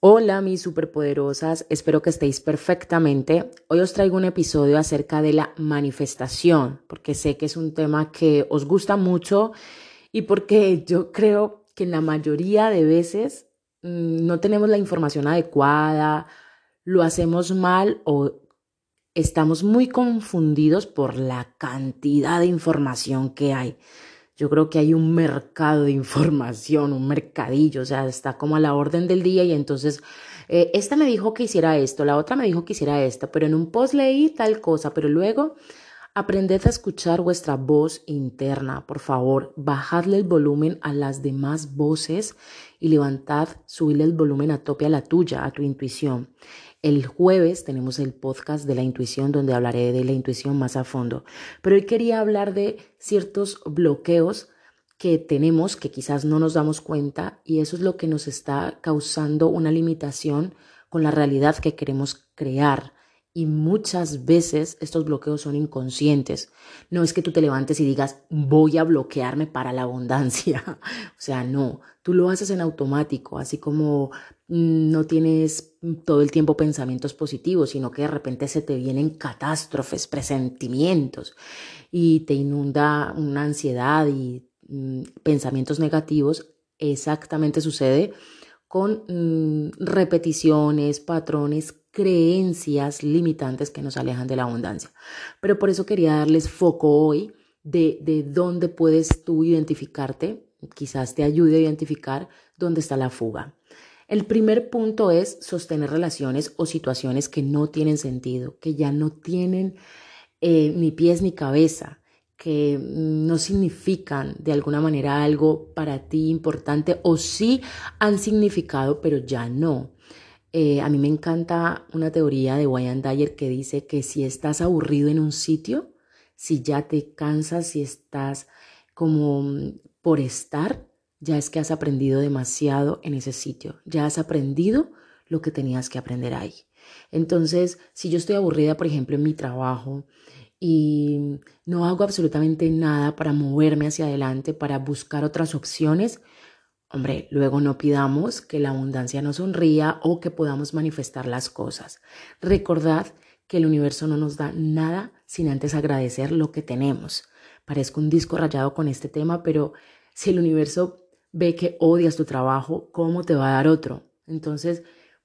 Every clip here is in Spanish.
Hola mis superpoderosas, espero que estéis perfectamente. Hoy os traigo un episodio acerca de la manifestación, porque sé que es un tema que os gusta mucho y porque yo creo que en la mayoría de veces mm, no tenemos la información adecuada, lo hacemos mal o estamos muy confundidos por la cantidad de información que hay. Yo creo que hay un mercado de información, un mercadillo, o sea, está como a la orden del día y entonces eh, esta me dijo que hiciera esto, la otra me dijo que hiciera esto, pero en un post leí tal cosa, pero luego aprended a escuchar vuestra voz interna, por favor, bajadle el volumen a las demás voces y levantad, subidle el volumen a tope a la tuya, a tu intuición. El jueves tenemos el podcast de la intuición donde hablaré de la intuición más a fondo. Pero hoy quería hablar de ciertos bloqueos que tenemos que quizás no nos damos cuenta y eso es lo que nos está causando una limitación con la realidad que queremos crear. Y muchas veces estos bloqueos son inconscientes. No es que tú te levantes y digas, voy a bloquearme para la abundancia. o sea, no, tú lo haces en automático, así como no tienes todo el tiempo pensamientos positivos, sino que de repente se te vienen catástrofes, presentimientos y te inunda una ansiedad y mm, pensamientos negativos, exactamente sucede con mm, repeticiones, patrones, creencias limitantes que nos alejan de la abundancia. Pero por eso quería darles foco hoy de, de dónde puedes tú identificarte, quizás te ayude a identificar dónde está la fuga. El primer punto es sostener relaciones o situaciones que no tienen sentido, que ya no tienen eh, ni pies ni cabeza, que no significan de alguna manera algo para ti importante o sí han significado, pero ya no. Eh, a mí me encanta una teoría de Wayne Dyer que dice que si estás aburrido en un sitio, si ya te cansas, si estás como por estar, ya es que has aprendido demasiado en ese sitio, ya has aprendido lo que tenías que aprender ahí. Entonces, si yo estoy aburrida, por ejemplo, en mi trabajo y no hago absolutamente nada para moverme hacia adelante, para buscar otras opciones, hombre, luego no pidamos que la abundancia nos sonría o que podamos manifestar las cosas. Recordad que el universo no nos da nada sin antes agradecer lo que tenemos. Parezco un disco rayado con este tema, pero si el universo ve que odias tu trabajo, ¿cómo te va a dar otro? Entonces,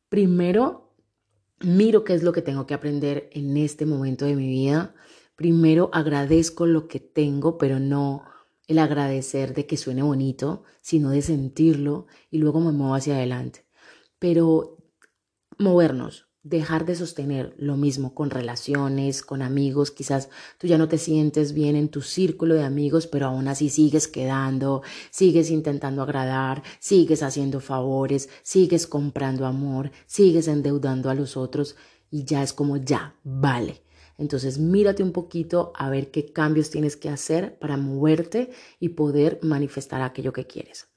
primero, miro qué es lo que tengo que aprender en este momento de mi vida. Primero, agradezco lo que tengo, pero no el agradecer de que suene bonito, sino de sentirlo y luego me muevo hacia adelante. Pero movernos, dejar de sostener lo mismo con relaciones, con amigos, quizás tú ya no te sientes bien en tu círculo de amigos, pero aún así sigues quedando, sigues intentando agradar, sigues haciendo favores, sigues comprando amor, sigues endeudando a los otros y ya es como ya, vale. Entonces mírate un poquito a ver qué cambios tienes que hacer para moverte y poder manifestar aquello que quieres.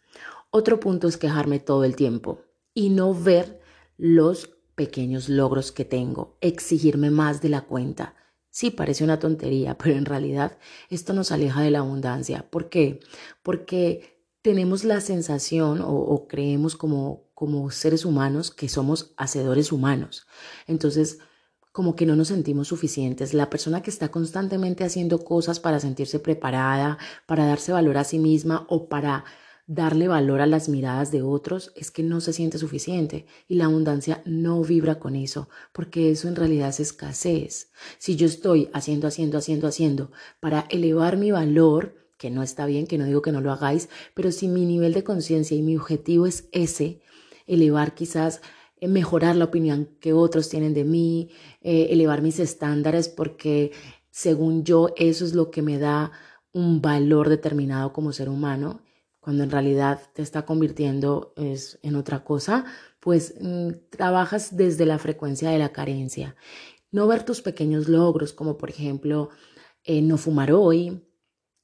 Otro punto es quejarme todo el tiempo y no ver los pequeños logros que tengo, exigirme más de la cuenta. Sí, parece una tontería, pero en realidad esto nos aleja de la abundancia. ¿Por qué? Porque tenemos la sensación o, creemos como, como seres humanos que somos hacedores humanos. Entonces, como que no nos sentimos suficientes. La persona que está constantemente haciendo cosas para sentirse preparada, para darse valor a sí misma o para darle valor a las miradas de otros es que no se siente suficiente y la abundancia no vibra con eso, porque eso en realidad es escasez. Si yo estoy haciendo, haciendo, haciendo, haciendo para elevar mi valor, que no está bien, que no digo que no lo hagáis, pero si mi nivel de conciencia y mi objetivo es ese, elevar quizás eh, mejorar la opinión que otros tienen de mí, eh, elevar mis estándares porque según yo eso es lo que me da un valor determinado como ser humano cuando en realidad te está convirtiendo es, en otra cosa, pues mm, trabajas desde la frecuencia de la carencia. No ver tus pequeños logros, como por ejemplo eh, no fumar hoy,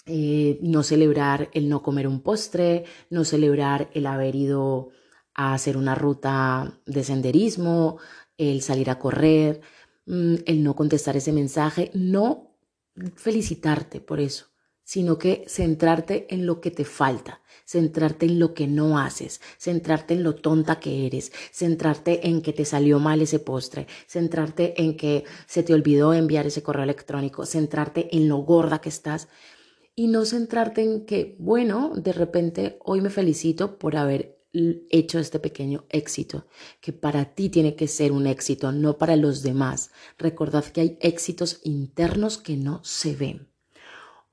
eh, no celebrar el no comer un postre, no celebrar el haber ido a hacer una ruta de senderismo, el salir a correr, mm, el no contestar ese mensaje, no felicitarte por eso, sino que centrarte en lo que te falta, centrarte en lo que no haces, centrarte en lo tonta que eres, centrarte en que te salió mal ese postre, centrarte en que se te olvidó enviar ese correo electrónico, centrarte en lo gorda que estás y no centrarte en que, bueno, de repente hoy me felicito por haber hecho este pequeño éxito, que para ti tiene que ser un éxito, no para los demás. Recordad que hay éxitos internos que no se ven.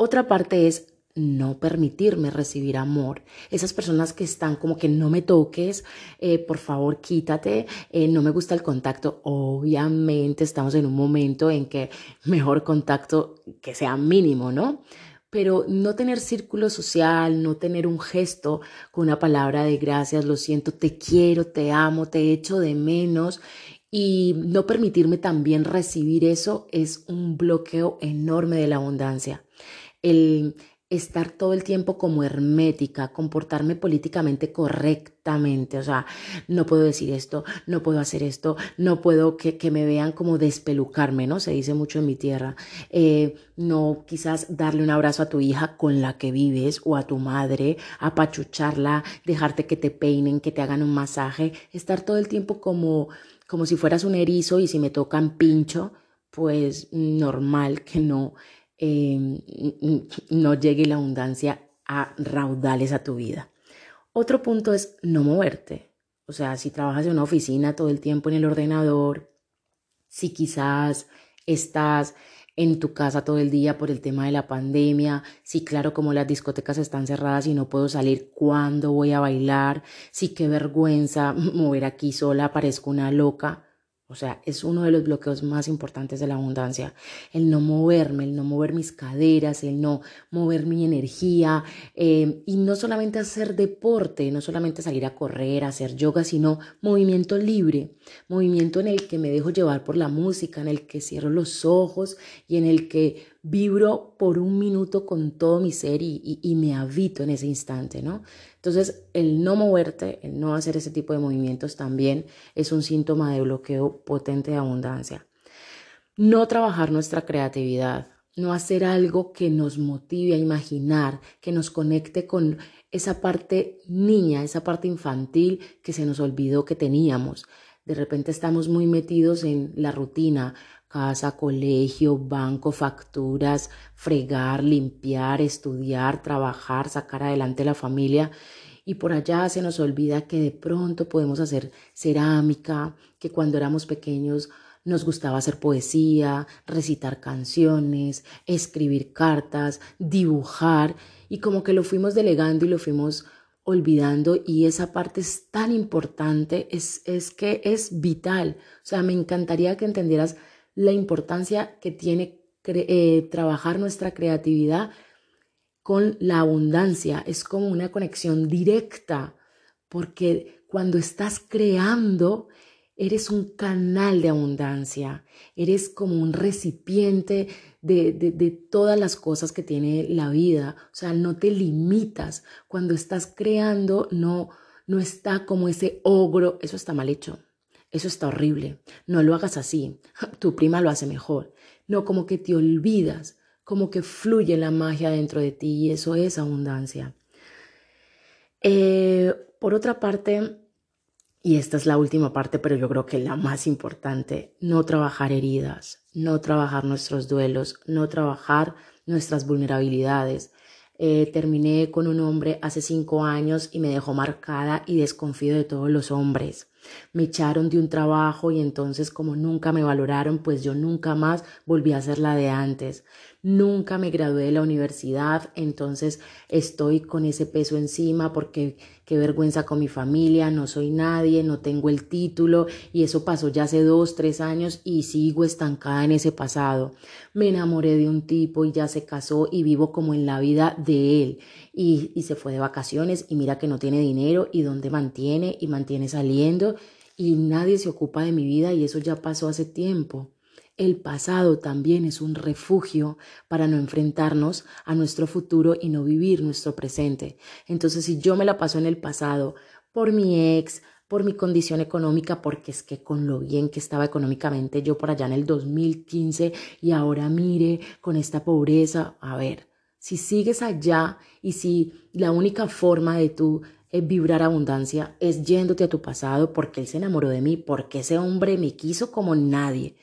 Otra parte es no permitirme recibir amor. Esas personas que están como que no me toques, eh, por favor quítate, eh, no me gusta el contacto. Obviamente estamos en un momento en que mejor contacto que sea mínimo, ¿no? pero no tener círculo social, no tener un gesto con una palabra de gracias, lo siento, te quiero, te amo, te echo de menos y no permitirme también recibir eso es un bloqueo enorme de la abundancia. El, estar todo el tiempo como hermética, comportarme políticamente correctamente, o sea, no puedo decir esto, no puedo hacer esto, no puedo que, me vean como despelucarme, ¿no? Se dice mucho en mi tierra. Eh, no quizás darle un abrazo a tu hija con la que vives o a tu madre, apachucharla, dejarte que te peinen, que te hagan un masaje, estar todo el tiempo como, como si fueras un erizo y si me tocan pincho, pues normal que no Em, no llegue la abundancia a raudales a tu vida. Otro punto es no moverte. O sea, si trabajas en una oficina todo el tiempo en el ordenador, si quizás estás en tu casa todo el día por el tema de la pandemia, si claro como las discotecas están cerradas y no puedo salir, ¿cuándo voy a bailar? Si qué vergüenza mover aquí sola, parezco una loca. O sea, es uno de los bloqueos más importantes de la abundancia. El no moverme, el no mover mis caderas, el no mover mi energía. Eh, y no solamente hacer deporte, no solamente salir a correr, hacer yoga, sino movimiento libre. Movimiento en el que me dejo llevar por la música, en el que cierro los ojos y en el que vibro por un minuto con todo mi ser y, me habito en ese instante, ¿no? Entonces, el no moverte, el no hacer ese tipo de movimientos también es un síntoma de bloqueo potente de abundancia. No trabajar nuestra creatividad, no hacer algo que nos motive a imaginar, que nos conecte con esa parte niña, esa parte infantil que se nos olvidó que teníamos. De repente estamos muy metidos en la rutina, casa, colegio, banco, facturas, fregar, limpiar, estudiar, trabajar, sacar adelante la familia. Y por allá se nos olvida que de pronto podemos hacer cerámica, que cuando éramos pequeños nos gustaba hacer poesía, recitar canciones, escribir cartas, dibujar, y como que lo fuimos delegando y lo fuimos olvidando y esa parte es tan importante, es, es que es vital. O sea, me encantaría que entendieras la importancia que tiene eh, trabajar nuestra creatividad con la abundancia. Es como una conexión directa, porque cuando estás creando, eres un canal de abundancia, eres como un recipiente de, de, de, todas las cosas que tiene la vida, o sea, no te limitas. Cuando estás creando, no, no está como ese ogro, eso está mal hecho. Eso está horrible. No lo hagas así. Tu prima lo hace mejor. No, como que te olvidas, como que fluye la magia dentro de ti y eso es abundancia. Eh, por otra parte, y esta es la última parte, pero yo creo que la más importante, no trabajar heridas, no trabajar nuestros duelos, no trabajar nuestras vulnerabilidades. Eh, terminé con un hombre hace cinco años y me dejó marcada y desconfío de todos los hombres. Me echaron de un trabajo y entonces como nunca me valoraron, pues yo nunca más volví a ser la de antes. Nunca me gradué de la universidad, entonces estoy con ese peso encima porque qué vergüenza con mi familia, no soy nadie, no tengo el título y eso pasó ya hace dos, tres años y sigo estancada en ese pasado. Me enamoré de un tipo y ya se casó y vivo como en la vida de él y, y se fue de vacaciones y mira que no tiene dinero y dónde mantiene y mantiene saliendo y nadie se ocupa de mi vida y eso ya pasó hace tiempo. El pasado también es un refugio para no enfrentarnos a nuestro futuro y no vivir nuestro presente. Entonces, si yo me la paso en el pasado por mi ex, por mi condición económica, porque es que con lo bien que estaba económicamente yo por allá en el 2015 y ahora mire con esta pobreza, a ver, Si sigues allá y si la única forma de tú eh, vibrar abundancia es yéndote a tu pasado porque él se enamoró de mí, porque ese hombre me quiso como nadie.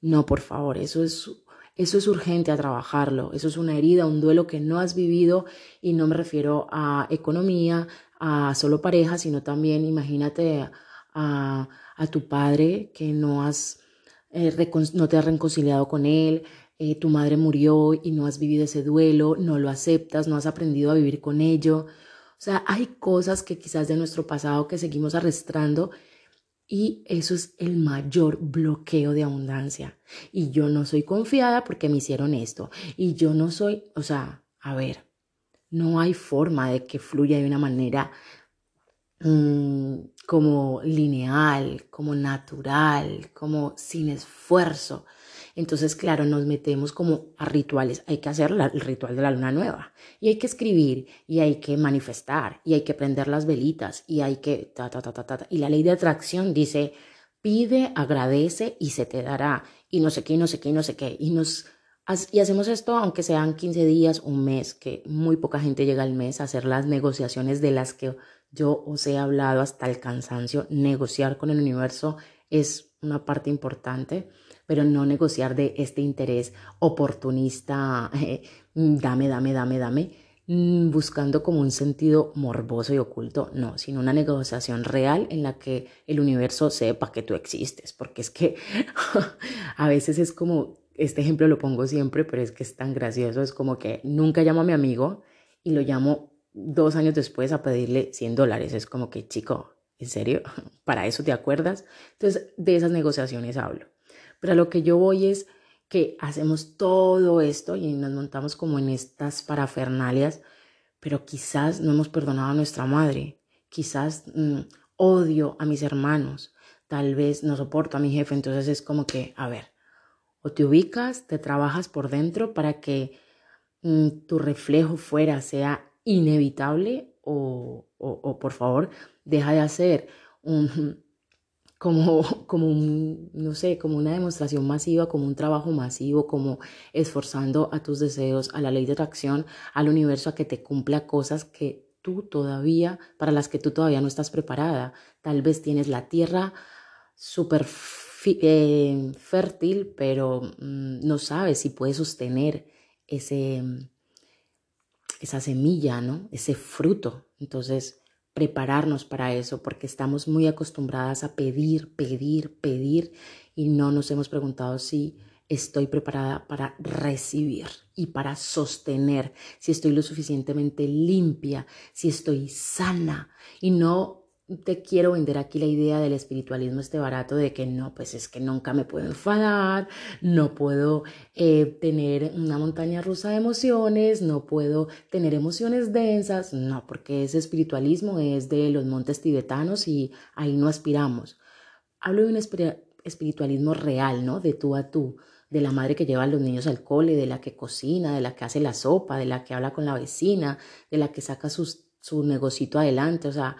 No, por favor, eso es eso es urgente a trabajarlo, eso es una herida, un duelo que no has vivido y no me refiero a economía, a solo pareja, sino también imagínate a, a tu padre que no has eh, no te has reconciliado con él, eh, tu madre murió y no has vivido ese duelo, no lo aceptas, no has aprendido a vivir con ello. O sea, hay cosas que quizás de nuestro pasado que seguimos arrastrando y eso es el mayor bloqueo de abundancia. Y yo no soy confiada porque me hicieron esto. Y yo no soy, o sea, a ver, no hay forma de que fluya de una manera mm, como lineal, como natural, como sin esfuerzo. Entonces, claro, nos metemos como a rituales. Hay que hacer el ritual de la luna nueva. Y hay que escribir, y hay que manifestar, y hay que prender las velitas, y hay que... Ta, ta, ta, ta, ta. Y la ley de atracción dice, pide, agradece y se te dará. Y no sé qué, y no sé qué, y no sé qué. Y nos... Y hacemos esto aunque sean 15 días, un mes, que muy poca gente llega al mes a hacer las negociaciones de las que yo os he hablado hasta el cansancio. Negociar con el universo es una parte importante pero no negociar de este interés oportunista, eh, dame, dame, dame, dame, mm, buscando como un sentido morboso y oculto, no, sino una negociación real en la que el universo sepa que tú existes, porque es que a veces es como, este ejemplo lo pongo siempre, pero es que es tan gracioso, es como que nunca llamo a mi amigo y lo llamo dos años después a pedirle 100 dólares, es como que chico, ¿en serio? ¿Para eso te acuerdas? Entonces, de esas negociaciones hablo. Pero a lo que yo voy es que hacemos todo esto y nos montamos como en estas parafernalias, pero quizás no hemos perdonado a nuestra madre, quizás mm, odio a mis hermanos, tal vez no soporto a mi jefe, entonces es como que, a ver, o te ubicas, te trabajas por dentro para que mm, tu reflejo fuera sea inevitable o, o por favor deja de hacer un, como, como un, no sé, como una demostración masiva, como un trabajo masivo, como esforzando a tus deseos, a la ley de atracción, al universo a que te cumpla cosas que tú todavía, para las que tú todavía no estás preparada. Tal vez tienes la tierra súper eh, fértil, pero mm, no sabes si puedes sostener ese, esa semilla, ¿no? Ese fruto. Entonces, prepararnos para eso porque estamos muy acostumbradas a pedir, pedir, pedir y no nos hemos preguntado si estoy preparada para recibir y para sostener, si estoy lo suficientemente limpia, si estoy sana y no te quiero vender aquí la idea del espiritualismo este barato de que no, pues es que nunca me puedo enfadar, no puedo eh, tener una montaña rusa de emociones, no puedo tener emociones densas, no, porque ese espiritualismo es de los montes tibetanos y ahí no aspiramos. Hablo de un espiritualismo real, ¿no? De tú a tú, de la madre que lleva a los niños al cole, de la que cocina, de la que hace la sopa, de la que habla con la vecina, de la que saca su negocito adelante, o sea,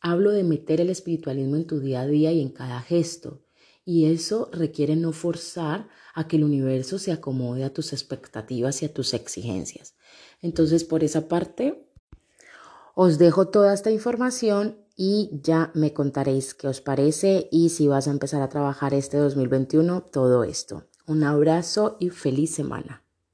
Hablo de meter el espiritualismo en tu día a día y en cada gesto. Y eso requiere no forzar a que el universo se acomode a tus expectativas y a tus exigencias. Entonces, por esa parte, os dejo toda esta información y ya me contaréis qué os parece y si vas a empezar a trabajar este 2021 todo esto. Un abrazo y feliz semana.